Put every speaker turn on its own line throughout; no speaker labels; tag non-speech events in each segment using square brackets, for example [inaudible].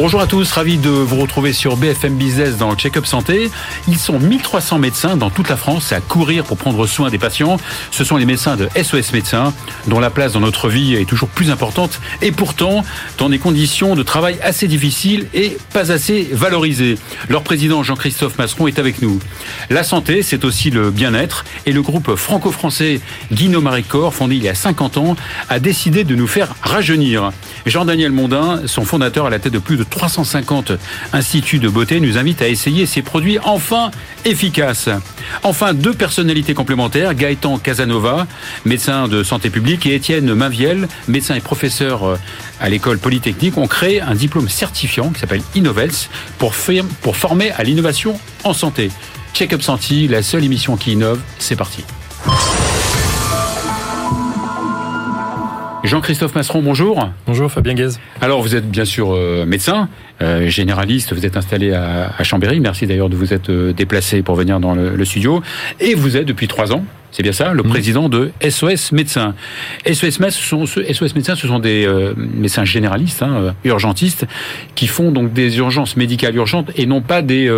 Bonjour à tous, ravi de vous retrouver sur BFM Business dans le Check-up Santé. Ils sont 1300 médecins dans toute la France à courir pour prendre soin des patients. Ce sont les médecins de SOS Médecins dont la place dans notre vie est toujours plus importante et pourtant dans des conditions de travail assez difficiles et pas assez valorisées. Leur président Jean-Christophe Masseron est avec nous. La santé, c'est aussi le bien-être et le groupe franco-français Guino Maricor, fondé il y a 50 ans, a décidé de nous faire rajeunir. Jean-Daniel Mondin, son fondateur à la tête de plus de 350 instituts de beauté, nous invite à essayer ces produits enfin efficaces. Enfin, deux personnalités complémentaires, Gaëtan Casanova, médecin de santé publique, et Étienne Maviel, médecin et professeur euh, à l'école polytechnique, ont créé un diplôme certifiant qui s'appelle Innovels pour, pour former à l'innovation en santé. Check-up Santé, la seule émission qui innove, c'est parti. Jean-Christophe Masseron, bonjour.
Bonjour Fabien Guez.
Alors vous êtes bien sûr euh, médecin, euh, généraliste, vous êtes installé à, Chambéry, merci d'ailleurs de vous être euh, déplacé pour venir dans le, studio, et vous êtes depuis trois ans, c'est bien ça, le mmh. président de SOS Médecins. SOS, Médecins, SOS Médecins, ce sont des médecins généralistes, hein, urgentistes, qui font donc des urgences médicales urgentes et non pas des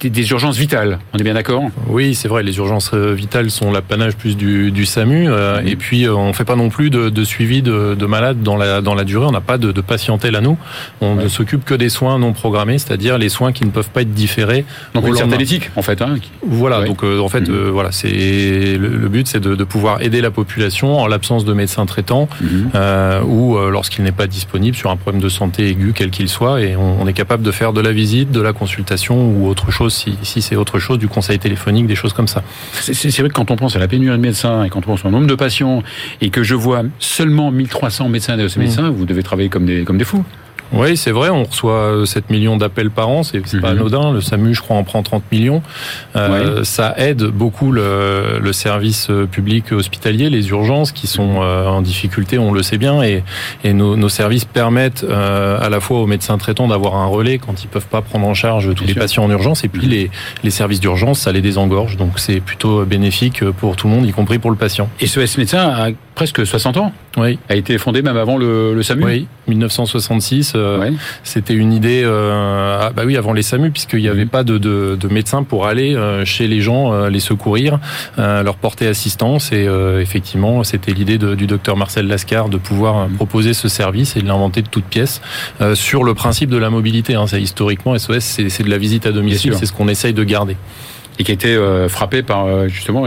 des, urgences vitales. On est bien d'accord
Oui, c'est vrai. Les urgences euh, vitales sont l'apanage plus du, SAMU. Euh, et puis, euh, on ne fait pas non plus de, suivi de, malades dans la, dans la durée. On n'a pas de, de, patientèle à nous. On ne s'occupe que des soins non programmés, c'est-à-dire les soins qui ne peuvent pas être différés.
Donc, une certaine éthique, en fait. Hein.
Voilà. Donc, en fait, mhm. voilà, c'est le, but, c'est de, pouvoir aider la population en l'absence de médecins traitants mhm. ou lorsqu'il n'est pas disponible sur un problème de santé aigu, quel qu'il soit. Et on, on est capable de faire de la visite, de la consultation ou autre chose si, c'est autre chose, du conseil téléphonique, des choses comme ça.
C'est vrai que quand on pense à la pénurie de médecins et quand on pense au nombre de patients et que je vois seulement 1300 médecins et ces médecins, vous devez travailler comme des, comme des fous.
Oui, c'est vrai, on reçoit 7 euh, millions d'appels par an, c'est pas mhm. anodin. Le SAMU, je crois, en prend 30 millions. Euh, Ça aide beaucoup le, le, service euh, public hospitalier, les urgences qui sont euh, en difficulté, on le sait bien, et, et nos, nos, services permettent euh, à la fois aux médecins traitants d'avoir un relais quand ils peuvent pas prendre en charge tous les patients en urgence, et puis mhm. les, les services d'urgence, ça les désengorge, donc c'est plutôt bénéfique pour tout le monde, y compris pour le patient.
Et ce S médecin a presque 60 ans
Oui.
A été fondé même avant le, le SAMU
Oui, 1966. Euh, c'était une idée, euh, ah, bah oui, avant les SAMU, puisqu'il n'y avait pas de, de, de médecins pour aller euh, chez les gens, les secourir, leur porter assistance. Et effectivement, c'était l'idée du docteur Marcel Lascar de pouvoir mhm. proposer ce service et de l'inventer de toutes pièces sur le principe de la mobilité. Hein. Ça, historiquement, SOS, c'est de la visite à domicile, c'est ce qu'on essaye de garder
et qui a été frappé par justement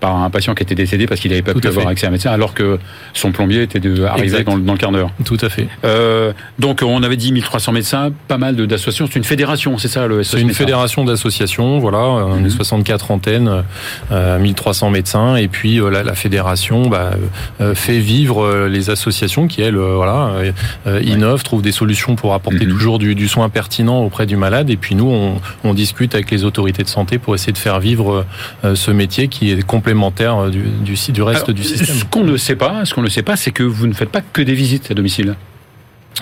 par un patient qui était décédé parce qu'il n'avait pas pu avoir accès à un médecin, alors que son plombier était de, arrivé dans, dans, le quart d'heure.
Tout à fait.
Euh, donc on avait dit 1300 médecins, pas mal d'associations. C'est une fédération, c'est ça le
C'est une fédération d'associations, voilà. On est 64 antennes, euh, 1300 médecins, et puis euh, la, la, fédération bah, euh, fait vivre euh, les associations qui elles, voilà, innovent, trouvent des solutions pour apporter mhm. toujours du, du, soin pertinent auprès du malade. Et puis nous, on, on, discute avec les autorités de santé pour essayer de faire vivre ce métier qui est complètement complémentaire du, du, du reste du système.
Ce qu'on ne sait pas, ce qu'on ne sait pas, c'est que vous ne faites pas que des visites à domicile.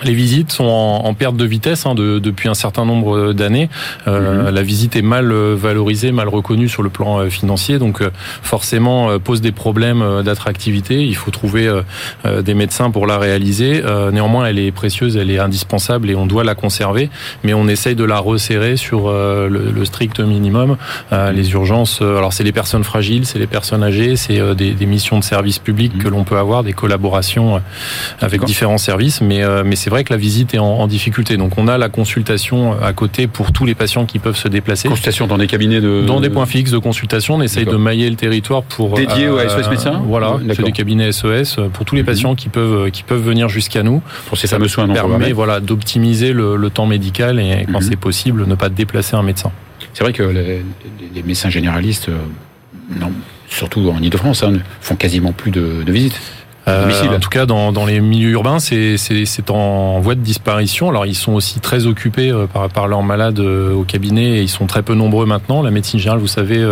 Les visites sont en, perte de vitesse hein, de, depuis un certain nombre d'années. Euh, mhm. La visite est mal euh, valorisée, mal reconnue sur le plan euh, financier, donc forcément pose des problèmes d'attractivité. Il faut trouver des médecins pour la réaliser. néanmoins, elle est précieuse, elle est indispensable et on doit la conserver, mais on essaye de la resserrer sur le, le, strict minimum. les urgences, alors c'est les personnes fragiles, c'est les personnes âgées, c'est des, des, missions de service public mhm. que l'on peut avoir, des collaborations avec différents services, mais, mais c'est vrai que la visite est en, difficulté. Donc on a la consultation à côté pour tous les patients qui peuvent se déplacer.
Consultation dans des cabinets de...
Dans des points fixes de consultation. On essaye de mailler le territoire pour...
Dédié au SOS médecins
Voilà, c'est des cabinets SOS pour tous les mhm. patients qui peuvent, qui peuvent venir jusqu'à nous.
Pour ces fameux soins
non permet voilà, d'optimiser le, temps médical et quand mhm. c'est possible, ne pas déplacer un médecin.
C'est vrai que les, médecins généralistes, euh, non, surtout en Ile-de-France, hein, font quasiment plus de visites.
En tout cas, dans, dans les milieux urbains, c'est en voie de disparition. Alors, ils sont aussi très occupés par, par leurs malades au cabinet et ils sont très peu nombreux maintenant. La médecine générale, vous savez,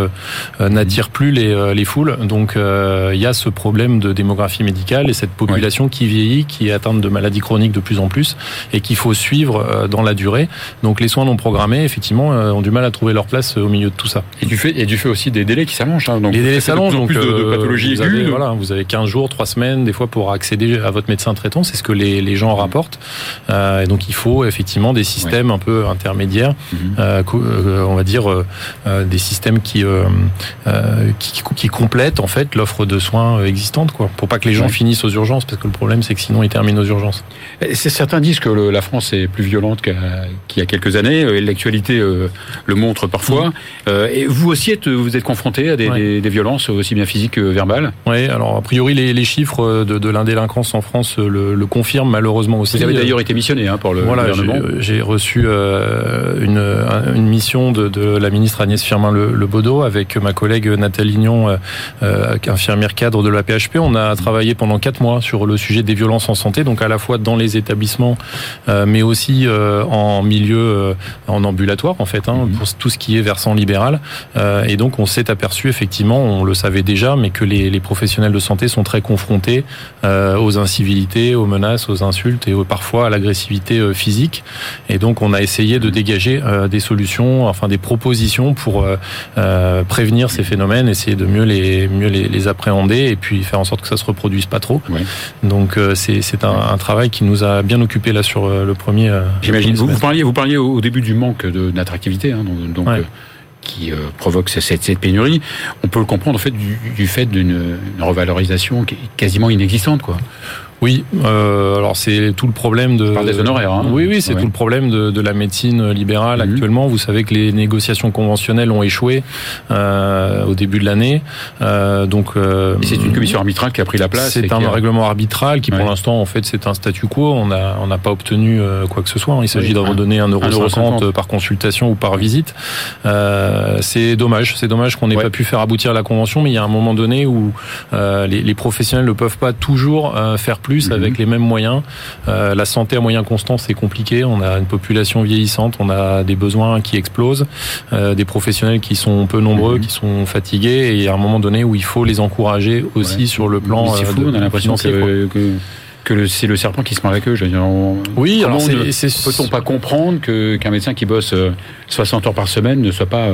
n'attire plus les, les foules. Donc, il y a ce problème de démographie médicale et cette population qui vieillit, qui est atteinte de maladies chroniques de plus en plus et qu'il faut suivre dans la durée. Donc, les soins non programmés, effectivement, ont du mal à trouver leur place au milieu de tout ça.
Et du fait, et du fait aussi des délais qui s'allongent. Hein,
les délais s'allongent, donc
de, de pathologies
vous avez, voilà, vous avez 15 jours, 3 semaines, des fois pour accéder à votre médecin traitant, c'est ce que les, les gens rapportent. Euh, et donc il faut effectivement des systèmes un peu intermédiaires, mhm. euh, euh, on va dire euh, des systèmes qui, qui, qui complètent en fait l'offre de soins existante, quoi, pour pas que les gens finissent aux urgences, parce que le problème c'est que sinon ils terminent aux urgences.
Certains disent que le, la France est plus violente qu'il y a quelques années. L'actualité le montre parfois. Et vous aussi êtes, vous êtes confronté à des, des, des, violences aussi bien physiques que verbales?
Oui, alors a priori les, les chiffres de, de l'indélinquance en France le, le, confirment malheureusement aussi.
Vous avez d'ailleurs été missionné hein, pour le voilà, gouvernement.
J'ai reçu euh, une, une, mission de, de, la ministre Agnès Firmin-Le, le Baudot avec ma collègue Nathalie Lignon, euh, euh infirmière cadre de la PHP. On a travaillé pendant quatre mois sur le sujet des violences en santé, donc à la fois dans les établissements, euh, mais aussi euh, en milieu, euh, en ambulatoire en fait, hein, mhm. pour tout ce qui est versant libéral. et donc on s'est aperçu effectivement, on le savait déjà, mais que les, les professionnels de santé sont très confrontés aux incivilités, aux menaces, aux insultes et parfois à l'agressivité physique. Et donc on a essayé de dégager des solutions, enfin des propositions pour prévenir ces phénomènes, essayer de mieux les mieux les, les, appréhender et puis faire en sorte que ça se reproduise pas trop. Ouais. Donc c'est un, un, travail qui nous a bien occupé là sur le premier.
J'imagine. Vous, vous, parliez vous parliez au début du manque d'attractivité, hein, donc. Ouais qui euh, provoque cette, pénurie, on peut le comprendre en fait du, du fait d'une revalorisation quasiment inexistante, quoi.
Oui, euh, alors c'est tout le problème de.
Par des honoraires. Hein.
Oui, oui, c'est tout le problème de, de, la médecine libérale mhm. actuellement. Vous savez que les négociations conventionnelles ont échoué euh, au début de l'année, euh, donc.
Euh, c'est une commission arbitrale qui a pris la place.
C'est un règlement arbitral qui, pour l'instant, en fait, c'est un statu quo. On a, on n'a pas obtenu euh, quoi que ce soit. Il s'agit de redonner un euro cinquante par consultation ou par visite. Euh, c'est dommage. C'est dommage qu'on n'ait pas pu faire aboutir la convention, mais il y a un moment donné où les, les, professionnels ne peuvent pas toujours faire plus mhm. avec les mêmes moyens. Euh, la santé à moyen constant, c'est compliqué. On a une population vieillissante, on a des besoins qui explosent, euh, des professionnels qui sont peu nombreux, mhm. qui sont fatigués, et il y a un moment donné où il faut les encourager aussi sur le plan.
C'est fou,
euh,
on a l'impression que, que c'est le serpent qui se eux. Je veux dire,
oui, alors
peut-on pas comprendre que qu'un médecin qui bosse 60 euh, heures par semaine ne soit pas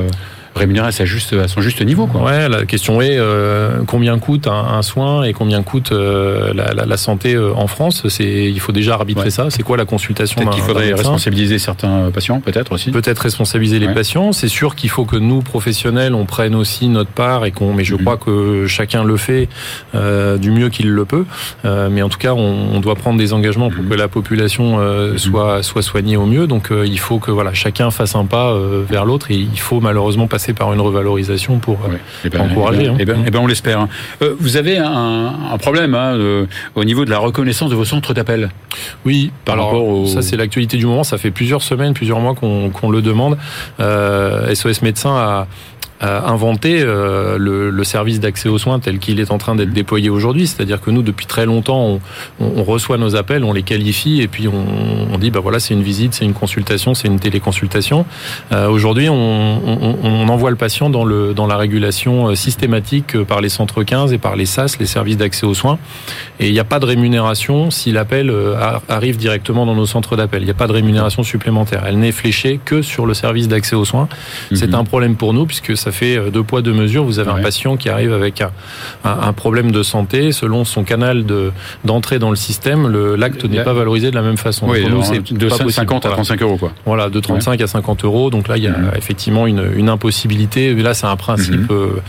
rémunéré à, sa juste, à son juste niveau. Quoi.
Ouais, la question est euh, combien coûte un, un, soin et combien coûte euh, la, la, la, santé euh, en France? C'est il faut déjà arbitrer ouais. ça. C'est quoi la consultation
Peut-être qu'il faudrait responsabiliser certains patients, peut-être aussi.
Peut-être responsabiliser les ouais. patients. C'est sûr qu'il faut que nous professionnels on prenne aussi notre part et qu'on. Mais je mm -hmm. crois que chacun le fait euh, du mieux qu'il le peut. Mais en tout cas, on, on, doit prendre des engagements pour que la population euh, mm -hmm. soit soit soignée au mieux. Donc il faut que voilà chacun fasse un pas vers l'autre et il faut malheureusement passer par une revalorisation pour ben, encourager.
Eh ben, on l'espère. Hein. Euh, vous avez un, un problème hein, de, au niveau de la reconnaissance de vos centres d'appel.
Oui, par Alors, rapport au... ça c'est l'actualité du moment. Ça fait plusieurs semaines, plusieurs mois qu'on qu le demande. Euh, SOS Médecins a inventer euh, le, le, service d'accès aux soins tel qu'il est en train d'être déployé aujourd'hui. C'est-à-dire que nous, depuis très longtemps, on, on, reçoit nos appels, on les qualifie et puis on, on dit, bah voilà, c'est une visite, c'est une consultation, c'est une téléconsultation. Euh, aujourd'hui, on, envoie le patient dans, le, dans la régulation euh, systématique par les centres 15 et par les SAS, les services d'accès aux soins. Et il n'y a pas de rémunération si l'appel euh, arrive directement dans nos centres d'appel. Il n'y a pas de rémunération supplémentaire. Elle n'est fléchée que sur le service d'accès aux soins. Mmh. C'est un problème pour nous puisque ça fait euh, deux poids, deux mesures. Vous avez ouais. un patient qui arrive avec un, un, un, problème de santé. Selon son canal d'entrée de, dans le système, l'acte n'est pas valorisé de la même façon.
Oui, nous, c'est de 50 à 35 euros. Quoi.
Voilà, de 35 ouais. à 50 euros. Donc là, il y a effectivement une, une impossibilité. Là, c'est un principe. Mmh.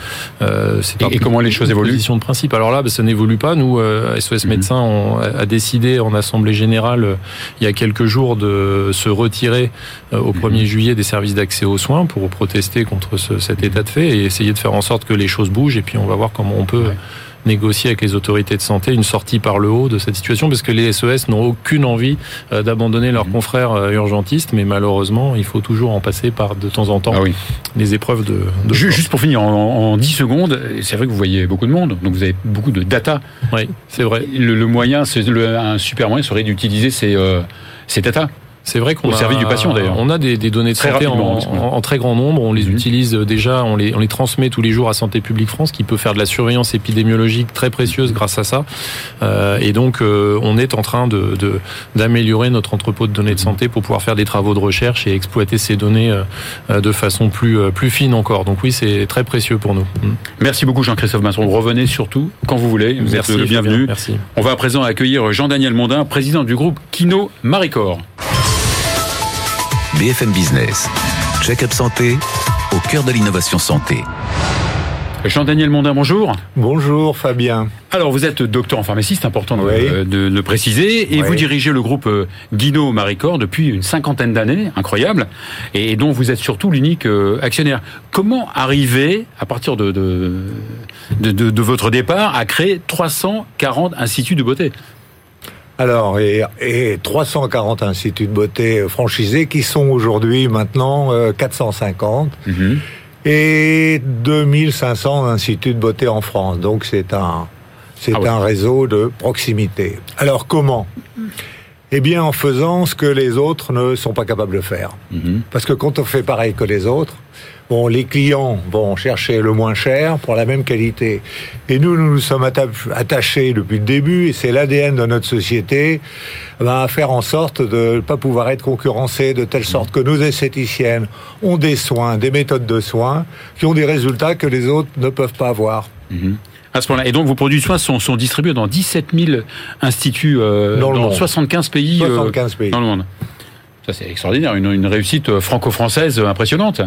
Euh, et, et comment les choses évoluent
de principe. Alors là, bah, ça n'évolue pas. Nous, euh, SOS mmh. Médecins, on a décidé en assemblée générale euh, il y a quelques jours de se retirer euh, au 1er juillet des services d'accès aux soins pour protester contre ce, cet état de fait et essayer de faire en sorte que les choses bougent et puis on va voir comment on peut ouais négocier avec les autorités de santé une sortie par le haut de cette situation, parce que les SES n'ont aucune envie d'abandonner leurs mmh. confrères urgentistes, mais malheureusement, il faut toujours en passer par de temps en temps ah les épreuves de.
Juste pour finir, en, 10 secondes, c'est vrai que vous voyez beaucoup de monde, donc vous avez beaucoup de data.
Oui, c'est vrai.
Le, moyen, c'est un super moyen serait d'utiliser ces, ces data.
C'est vrai qu'on
au service du patient d'ailleurs.
On a des, des données de très santé en, très grand nombre. On les mhm. utilise déjà, on les, on les transmet tous les jours à Santé publique France, qui peut faire de la surveillance épidémiologique très précieuse grâce à ça. Euh, et donc, euh, on est en train de d'améliorer notre entrepôt de données de santé pour pouvoir faire des travaux de recherche et exploiter ces données euh, de façon plus plus fine encore. Donc oui, c'est très précieux pour nous.
Merci beaucoup Jean-Christophe Masson. Revenez surtout quand vous voulez. Vous êtes le bienvenu.
Merci.
On va à présent accueillir Jean-Daniel Mondin, président du groupe Kino Maricor.
BFM Business. Check-up santé au cœur de l'innovation santé.
Jean-Daniel Mondin, bonjour.
Bonjour Fabien.
Alors vous êtes docteur en pharmacie, c'est important de, le préciser, et vous dirigez le groupe euh, Guino Maricor depuis une cinquantaine d'années, incroyable, et dont vous êtes surtout l'unique euh, actionnaire. Comment arriver, à partir de, de, votre départ, à créer 340 instituts de beauté?
Alors, et, 340 instituts de beauté franchisés qui sont aujourd'hui maintenant 450 euh, mhm. et 2500 instituts de beauté en France. Donc c'est un c'est ah un réseau de proximité. Alors comment? Eh bien en faisant ce que les autres ne sont pas capables de faire. Mhm. Parce que quand on fait pareil que les autres, Bon, les clients vont chercher le moins cher pour la même qualité. Et nous, nous nous sommes attachés depuis le début, et c'est l'ADN de notre société, ben, à faire en sorte de ne pas pouvoir être concurrencés, de telle sorte que nos esthéticiennes ont des soins, des méthodes de soins, qui ont des résultats que les autres ne peuvent pas avoir.
Mhm. À ce point-là. Et donc vos produits de soins sont, sont distribués dans 17 000 instituts euh, dans, 75 pays,
75 euh, pays
dans le monde. Ça c'est extraordinaire, une, une réussite euh, franco-française impressionnante.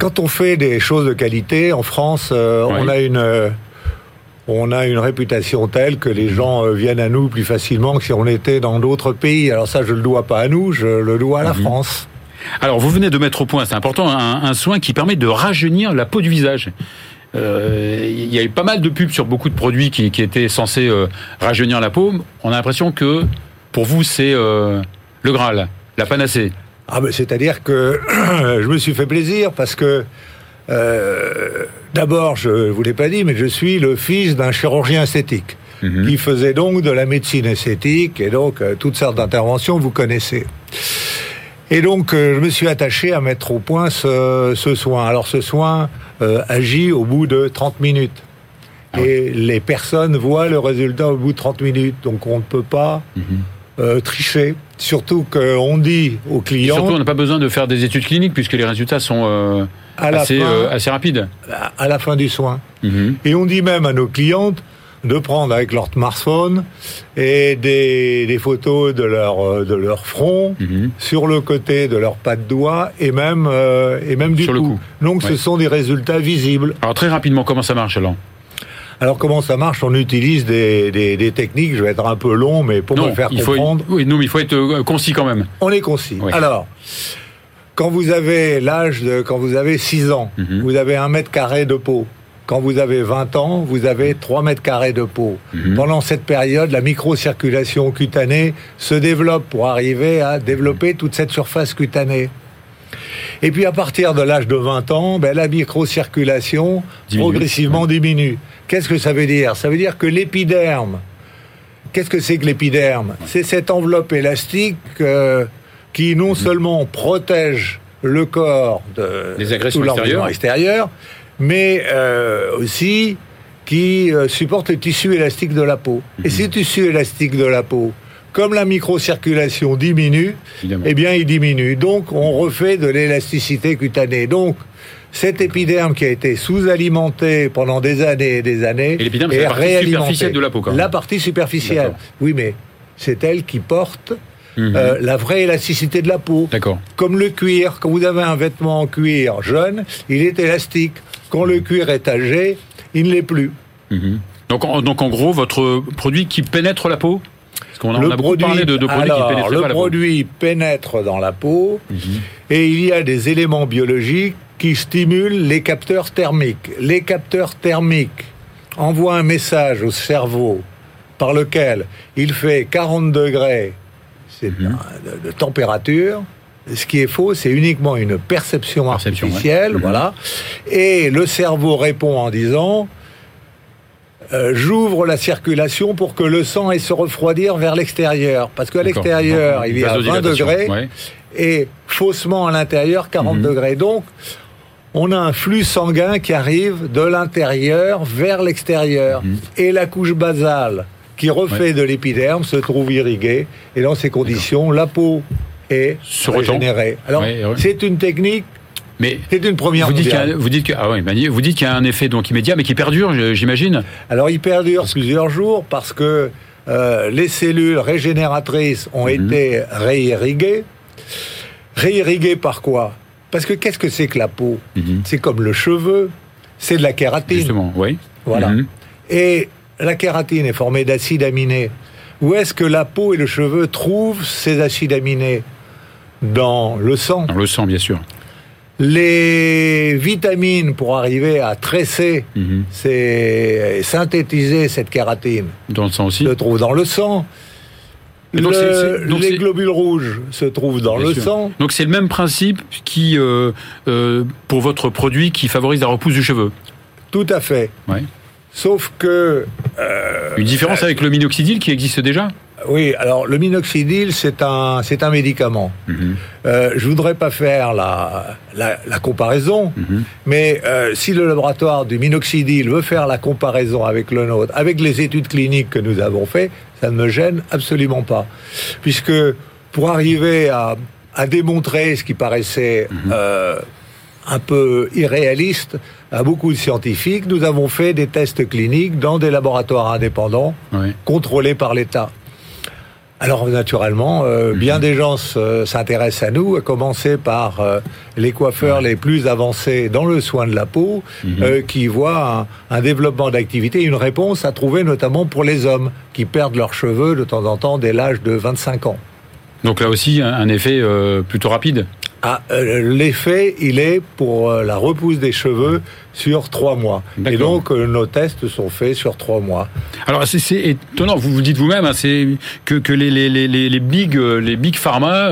Quand on fait des choses de qualité, en France, euh, on a une euh, on a une réputation telle que les gens euh, viennent à nous plus facilement que si on était dans d'autres pays. Alors ça, je le dois pas à nous, je le dois à la mhm. France.
Alors, vous venez de mettre au point, c'est important, un, soin qui permet de rajeunir la peau du visage. Il y a eu pas mal de pubs sur beaucoup de produits qui, étaient censés rajeunir la peau. On a l'impression que pour vous, c'est le Graal, la panacée.
Ah ben, c'est-à-dire que [clears throat] je me suis fait plaisir parce que euh, d'abord, je ne vous l'ai pas dit, mais je suis le fils d'un chirurgien esthétique mhm. qui faisait donc de la médecine esthétique et donc euh, toutes sortes d'interventions, vous connaissez. Et donc, euh, je me suis attaché à mettre au point ce, soin. Alors, ce soin agit au bout de 30 minutes. Ah et les personnes voient le résultat au bout de 30 minutes. Donc, on ne peut pas mhm. tricher. Surtout qu'on dit aux clients.
surtout, on n'a pas besoin de faire des études cliniques puisque les résultats sont euh, assez, euh, assez, rapides.
À la fin du soin. Mhm. Et on dit même à nos clientes de prendre avec leur smartphone et des, photos de leur euh, de leur front mhm. sur le côté de leur pas de doigt et même et même du
sur
cou.
Le cou.
Donc ce sont des résultats visibles.
Alors très rapidement, comment ça marche alors
alors comment ça marche? On utilise des, des, techniques, je vais être un peu long, mais pour me faire comprendre.
oui, non, mais il faut être euh, concis quand même.
On est concis. Alors, quand vous avez l'âge de, quand vous avez 6 ans, mhm. vous avez un mètre carré de peau. Quand vous avez 20 ans, vous avez 3 mètres carrés de peau. Mhm. Pendant cette période, la microcirculation cutanée se développe pour arriver à développer toute cette surface cutanée. Et puis à partir de l'âge de 20 ans, ben, la microcirculation progressivement diminue. Qu'est-ce que ça veut dire? Ça veut dire que l'épiderme, qu'est-ce que c'est que l'épiderme? C'est cette enveloppe élastique euh, qui non seulement protège le corps de
Les agressions
extérieures. mais euh, aussi qui euh, supporte le tissu élastique de la peau. Et mhm. ces tissus élastiques de la peau, comme la microcirculation diminue, eh bien, il diminue. Donc, on refait de l'élasticité cutanée. Donc, cet épiderme qui a été sous-alimenté pendant des années et des années
et l'épiderme, c'est la partie superficielle de la peau. Quand même.
La partie superficielle. Oui, mais c'est elle qui porte mhm. euh, la vraie élasticité de la peau.
D'accord.
Comme le cuir. Quand vous avez un vêtement en cuir jeune, il est élastique. Quand le cuir est âgé, il ne l'est plus.
Mhm. Donc, en, donc en gros, votre produit qui pénètre la peau Parce qu'on a, beaucoup parlé de, produits qui pénètrent
le produit pénètre dans la peau mhm. et il y a des éléments biologiques qui stimule les capteurs thermiques. Les capteurs thermiques, envoie un message au cerveau par lequel il fait 40 degrés c'est
Mhm.
de, de température. Ce qui est faux, c'est uniquement une perception,
Perception,
artificielle,
ouais. Mhm.
voilà. Et le cerveau répond en disant euh, j'ouvre la circulation pour que le sang ait se refroidir vers l'extérieur, parce qu'à l'extérieur il y a 20
vasodilatation,
degrés
ouais.
et faussement à l'intérieur 40
Mhm.
degrés. Donc on a un flux sanguin qui arrive de l'intérieur vers l'extérieur.
Mhm.
Et la couche basale qui refait de l'épiderme se trouve irriguée. Et dans ces conditions, la peau est
Se
régénérée. Alors,
ouais.
c'est une technique,
Mais
c'est une première
vous dites, vous que ah vous dites qu'il y a un effet donc immédiat, mais qui perdure, j'imagine.
Alors, il perdure plusieurs jours parce que euh, les cellules régénératrices ont
Mhm.
été réirriguées. Réirriguées par quoi? Parce que qu'est-ce que c'est que la peau?
Mhm.
C'est comme le cheveu, c'est de la kératine.
Justement, oui.
Voilà.
Mhm.
Et la kératine est formée d'acides aminés. Où est-ce que la peau et le cheveu trouvent ces acides aminés? Dans le sang.
On le sent, bien sûr.
Les vitamines pour arriver à tresser,
Mhm.
c'est synthétiser cette kératine,
Dans le sang aussi.
se trouvent dans le sang.
Donc
Le- les globules rouges se trouvent dans
Bien
le
sûr.
sang.
Donc c'est le même principe qui, euh, euh, pour votre produit, qui favorise la repousse du cheveu.
Tout à fait.
Ouais.
Sauf que
Une différence avec le minoxidil qui existe déjà
Oui, alors le minoxidil, c'est un, c'est un médicament.
Mhm.
Euh, je voudrais pas faire la, la, la comparaison,
Mhm.
mais euh, si le laboratoire du minoxidil veut faire la comparaison avec le nôtre, avec les études cliniques que nous avons fait, ça ne me gêne absolument pas. Puisque pour arriver à, à démontrer ce qui paraissait euh, un peu irréaliste à beaucoup de scientifiques, nous avons fait des tests cliniques dans des laboratoires indépendants contrôlés par l'État. Alors naturellement, euh, bien des gens se- s'intéressent à nous, à commencer par euh, les coiffeurs les plus avancés dans le soin de la peau, euh, qui voient un, un développement d'activité, une réponse à trouver notamment pour les hommes qui perdent leurs cheveux de temps en temps dès l'âge de 25 ans.
Donc là aussi, un, un effet euh, plutôt rapide.
Ah, euh, L'effet, il est pour euh, la repousse des cheveux sur trois mois. Et donc, euh, nos tests sont faits sur trois mois.
Alors c'est- étonnant, vous vous dites vous-même, hein, c'est que, que les, les, les, les les big les big pharma,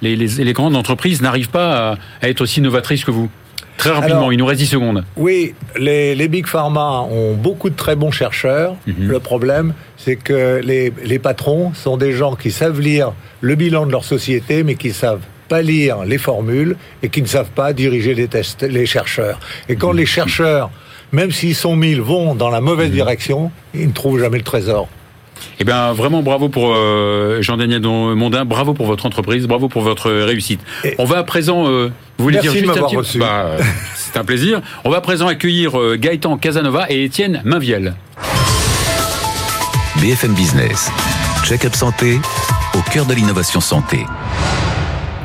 les, grandes entreprises n'arrivent pas à, à être aussi novatrices que vous. Très rapidement,
Alors-
il nous reste 10 secondes.
Oui, les, les big pharma ont beaucoup de très bons chercheurs.
Mhm.
Le problème, c'est que les, les patrons sont des gens qui savent lire le bilan de leur société, mais qui savent pas lire les formules et qui ne savent pas diriger les tests, les chercheurs. Et quand les chercheurs, même s'ils sont mille, vont dans la mauvaise direction, ils ne trouvent jamais le trésor.
Eh bien, vraiment bravo pour euh, Jean-Daniel Mondin, bravo pour votre entreprise, bravo pour votre réussite.
Et-
On va à présent, euh, vous voulez dire
de
un petit-
reçu.
Bah, euh, C'est un plaisir. On va à présent accueillir euh, Gaëtan Casanova et Étienne Mainviel.
BFM Business. Check-up santé au cœur de l'innovation santé.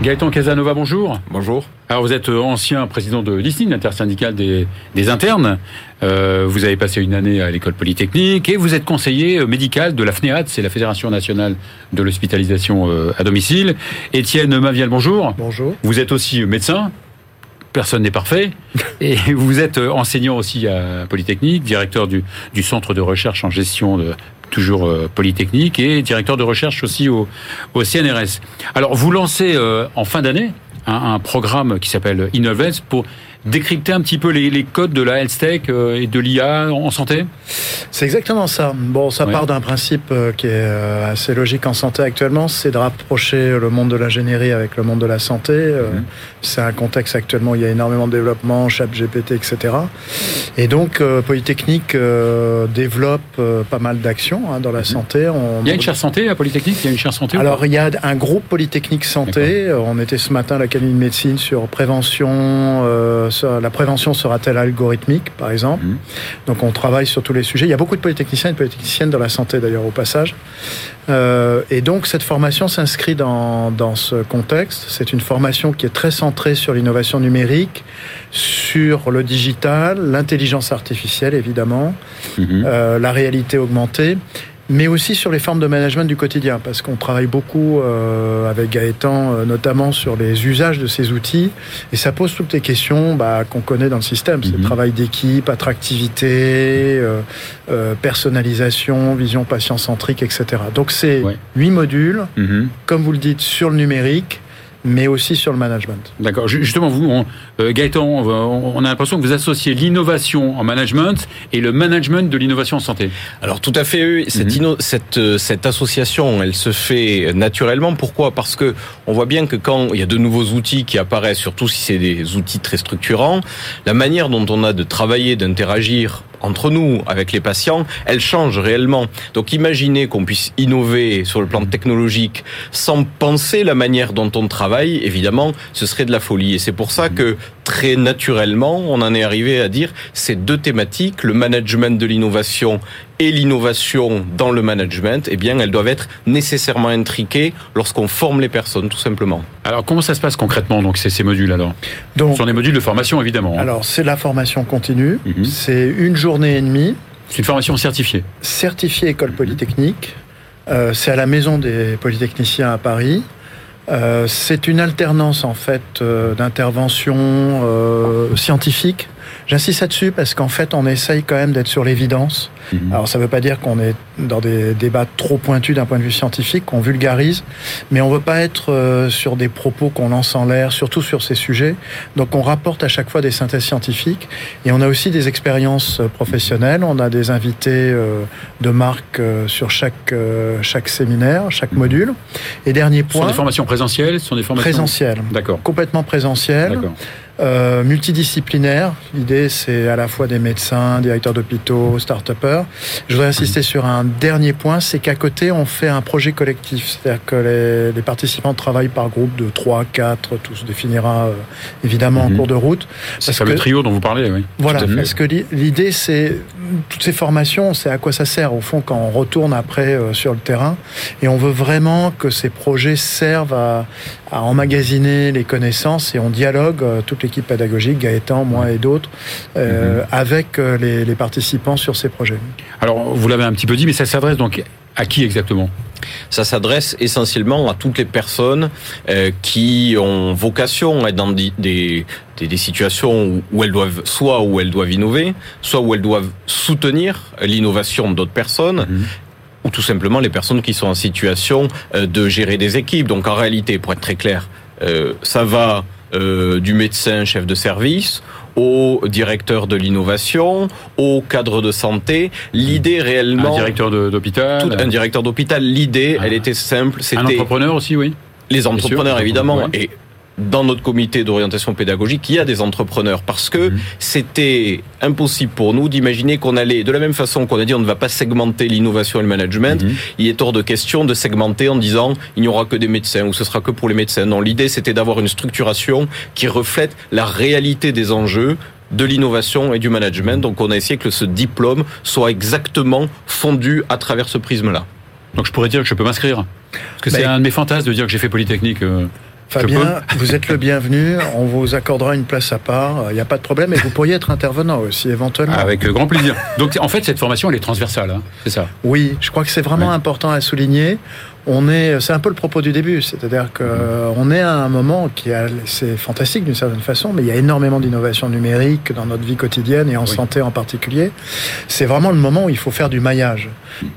Gaëtan Casanova, bonjour.
Bonjour.
Alors vous êtes euh, ancien président de l'ISNI, l'intersyndicale des, des internes. Euh, vous avez passé une année à l'école polytechnique et vous êtes conseiller euh, médical de la FNEAD, c'est la Fédération nationale de l'hospitalisation euh, à domicile. Étienne Mavial, bonjour.
Bonjour.
Vous êtes aussi médecin. Personne n'est parfait. [laughs] Et vous êtes enseignant aussi à Polytechnique, directeur du, du centre de recherche en gestion de toujours euh, Polytechnique et directeur de recherche aussi au, CNRS. Alors vous lancez euh, en fin d'année un, un programme qui s'appelle Innovate pour décrypter un petit peu les, les codes de la health tech euh, et de l'IA en santé.
C'est exactement ça. Bon, ça
Ouais.
part d'un principe euh, qui est euh, assez logique en santé actuellement, c'est de rapprocher le monde de l'ingénierie avec le monde de la santé.
Mhm.
C'est un contexte actuellement où il y a énormément de développement, chat GPT, etc. Et donc, Polytechnique développe pas mal d'actions hein, dans la santé. On-
Mhm. Il y a une chaire santé à Polytechnique? Il y a une chaire santé
Alors, il y a un groupe Polytechnique Santé. On était ce matin à l'Académie de médecine sur prévention. euh, la prévention sera-t-elle algorithmique, par exemple
Mhm.
Donc, on travaille sur tous les sujets. Il y a beaucoup de polytechniciens et de polytechniciennes dans la santé, d'ailleurs, au passage. Euh, et donc, cette formation s'inscrit dans, dans ce contexte. C'est une formation qui est très centrée sur l'innovation numérique, sur le digital, l'intelligence artificielle, évidemment,
Mhm.
euh, la réalité augmentée mais aussi sur les formes de management du quotidien, parce qu'on travaille beaucoup euh, avec Gaëtan, euh, notamment sur les usages de ces outils, et ça pose toutes les questions bah, qu'on connaît dans le système, c'est mhm. travail d'équipe, attractivité, euh, personnalisation, vision patient-centrique, etc. Donc c'est huit modules, mhm. comme vous le dites, sur le numérique, mais aussi sur le management.
D'accord. Justement, vous, on, euh, Gaëtan, on, a l'impression que vous associez l'innovation en management et le management de l'innovation en santé.
Alors tout à fait. Cette, mhm. cette, euh, cette association, elle se fait naturellement. Pourquoi? Parce que on voit bien que quand il y a de nouveaux outils qui apparaissent, surtout si c'est des outils très structurants, la manière dont on a de travailler, d'interagir entre nous, avec les patients, elle change réellement. Donc imaginez qu'on puisse innover sur le plan technologique sans penser la manière dont on travaille, évidemment, ce serait de la folie. Et c'est pour ça que très naturellement, on en est arrivé à dire ces deux thématiques, le management de l'innovation et l'innovation dans le management, eh bien, elles doivent être nécessairement intriquées lorsqu'on forme les personnes, tout simplement.
Alors, comment ça se passe concrètement, donc, ces, ces modules alors? Donc, Ce sont des modules de formation, évidemment. Hein.
Alors, c'est la formation continue. Mhm. C'est une journée et demie.
C'est une formation certifiée.
Certifiée école polytechnique. Euh, c'est à la maison des polytechniciens à Paris. Euh, c'est une alternance en fait euh, d'intervention euh, scientifique J'insiste là-dessus parce qu'en fait, on essaye quand même d'être sur l'évidence. Mhm. Alors, ça ne veut pas dire qu'on est dans des débats trop pointus d'un point de vue scientifique, qu'on vulgarise, mais on ne veut pas être euh, sur des propos qu'on lance en l'air, surtout sur ces sujets. Donc, on rapporte à chaque fois des synthèses scientifiques et on a aussi des expériences euh, professionnelles. On a des invités euh, de marque sur chaque chaque séminaire, chaque mhm. module. Et dernier point. Ce
sont des formations présentielles, ce sont des formations
présentielles. D'accord. Complètement présentielles. D'accord. Euh, multidisciplinaire. L'idée, c'est à la fois des médecins, directeurs d'hôpitaux, start-upers. Je voudrais insister sur un dernier point, c'est qu'à côté, on fait un projet collectif. C'est-à-dire que les, participants travaillent par groupe de 3, 4, tout se définira euh, évidemment en mhm. cours de route.
C'est le trio dont vous parlez, oui.
Voilà, parce que l'idée, c'est toutes ces formations, c'est à quoi ça sert au fond quand on retourne après euh, sur le terrain. Et on veut vraiment que ces projets servent à, à emmagasiner les connaissances et on dialogue toutes les l'équipe pédagogique, Gaëtan, moi et d'autres, euh, mhm. avec euh, les, participants sur ces projets.
Alors, vous l'avez un petit peu dit, mais ça s'adresse donc à qui exactement?
Ça s'adresse essentiellement à toutes les personnes euh, qui ont vocation à être dans des, des, des, situations où, elles doivent soit où elles doivent innover, soit où elles doivent soutenir l'innovation d'autres personnes. Mhm. ou tout simplement les personnes qui sont en situation de gérer des équipes. Donc en réalité, pour être très clair, ça va euh, du médecin chef de service au directeur de l'innovation, au cadre de santé. L'idée réellement...
Un directeur d'hôpital
Un directeur d'hôpital. L'idée, elle était simple.
C'était... Un entrepreneur aussi, oui
les entrepreneurs, évidemment. Et dans notre comité d'orientation pédagogique, il y a des entrepreneurs parce que mhm. c'était impossible pour nous d'imaginer qu'on allait, de la même façon qu'on a dit on ne va pas segmenter l'innovation et le management, mhm. il est hors de question de segmenter en disant il n'y aura que des médecins ou ce sera que pour les médecins. Non, l'idée c'était d'avoir une structuration qui reflète la réalité des enjeux de l'innovation et du management. Donc on a essayé que ce diplôme soit exactement fondu à travers ce prisme-là.
Donc je pourrais dire que je peux m'inscrire. Parce que c'est ben, un de mes fantasmes de dire que j'ai fait Polytechnique.
Fabien, vous êtes le bienvenu. On vous accordera une place à part. Il n'y a pas de problème. Et vous pourriez être intervenant aussi, éventuellement.
Avec grand plaisir. Donc, en fait, cette formation, elle est transversale. Hein, c'est ça?
Oui, je crois que c'est vraiment important à souligner on est, c'est un peu le propos du début, c'est-à-dire qu'on on est à un moment qui a, c'est fantastique d'une certaine façon, mais il y a énormément d'innovation numérique dans notre vie quotidienne et en santé en particulier. C'est vraiment le moment où il faut faire du maillage.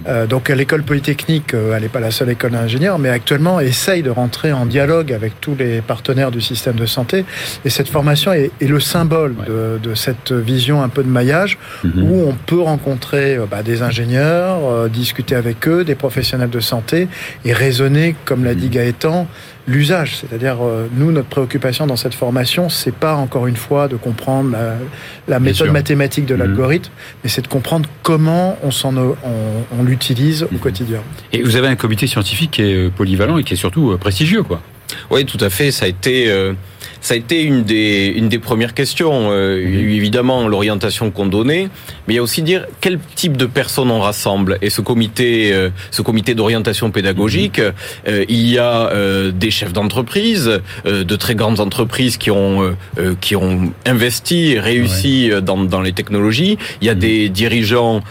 Euh, donc l'école polytechnique, euh, elle n'est pas la seule école d'ingénieurs, mais actuellement essaye de rentrer en dialogue avec tous les partenaires du système de santé. Et cette formation est, le symbole de, cette vision un peu de maillage mhm. où on peut rencontrer euh, bah, des ingénieurs, discuter avec eux, des professionnels de santé et raisonner, comme l'a dit mm. Gaëtan, l'usage. C'est-à-dire, euh, nous, notre préoccupation dans cette formation, c'est pas encore une fois de comprendre la, méthode mathématique de mm. l'algorithme, mais c'est de comprendre comment on, s'en, on, l'utilise au mm. quotidien.
Et vous avez un comité scientifique qui est euh, polyvalent et qui est surtout euh, prestigieux, quoi.
Oui, tout à fait. Ça a été Ça a été une des, une des premières questions. Euh, mhm. Évidemment, l'orientation qu'on donnait, mais il y a aussi dire quel type de personnes on rassemble. Et ce comité, euh, ce comité d'orientation pédagogique, mhm. euh, il y a des chefs d'entreprise, de très grandes entreprises qui ont, qui ont investi, réussi dans, dans les technologies. Il y a mhm. des dirigeants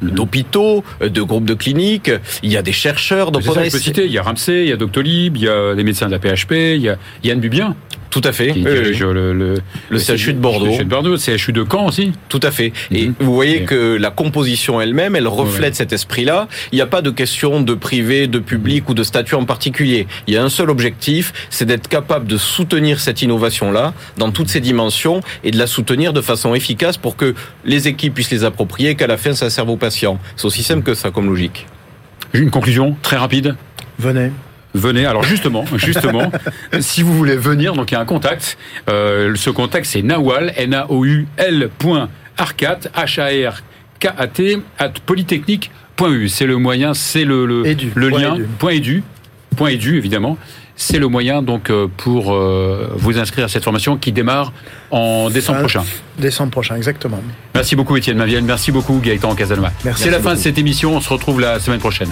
d'hôpitaux, de groupes de cliniques. Il y a des chercheurs.
Donc on a... citer. Il y a Ramsey, il y a Doctolib, il y a les médecins de la PHP, il y a Yann Bubien.
Tout à fait.
Le,
le, le, CHU de Bordeaux. Le
CHU de Bordeaux, le CHU de Caen aussi.
Tout à fait. Et mhm. vous voyez que la composition elle-même, elle reflète cet esprit-là. Il n'y a pas de question de privé, de public ou de statut en particulier. Il y a un seul objectif, c'est d'être capable de soutenir cette innovation-là dans toutes ses dimensions et de la soutenir de façon efficace pour que les équipes puissent les approprier et qu'à la fin ça serve aux patients. C'est aussi simple que ça comme logique.
Une conclusion très rapide.
Venez.
Venez. Alors justement, [laughs] justement, si vous voulez venir, donc il y a un contact. Euh, ce contact, c'est Nawal, N-A-O-U-L. Arcat, H-A-R-K-A-T, at polytechnique.u. C'est le moyen, c'est le, le, le lien. Point édu. Point édu, évidemment. C'est le moyen donc euh, pour euh, vous inscrire à cette formation qui démarre en décembre prochain.
Décembre prochain, exactement.
Merci beaucoup Étienne Maviel, merci beaucoup Gaëtan Casanova. C'est la fin de cette émission, on se retrouve la semaine prochaine.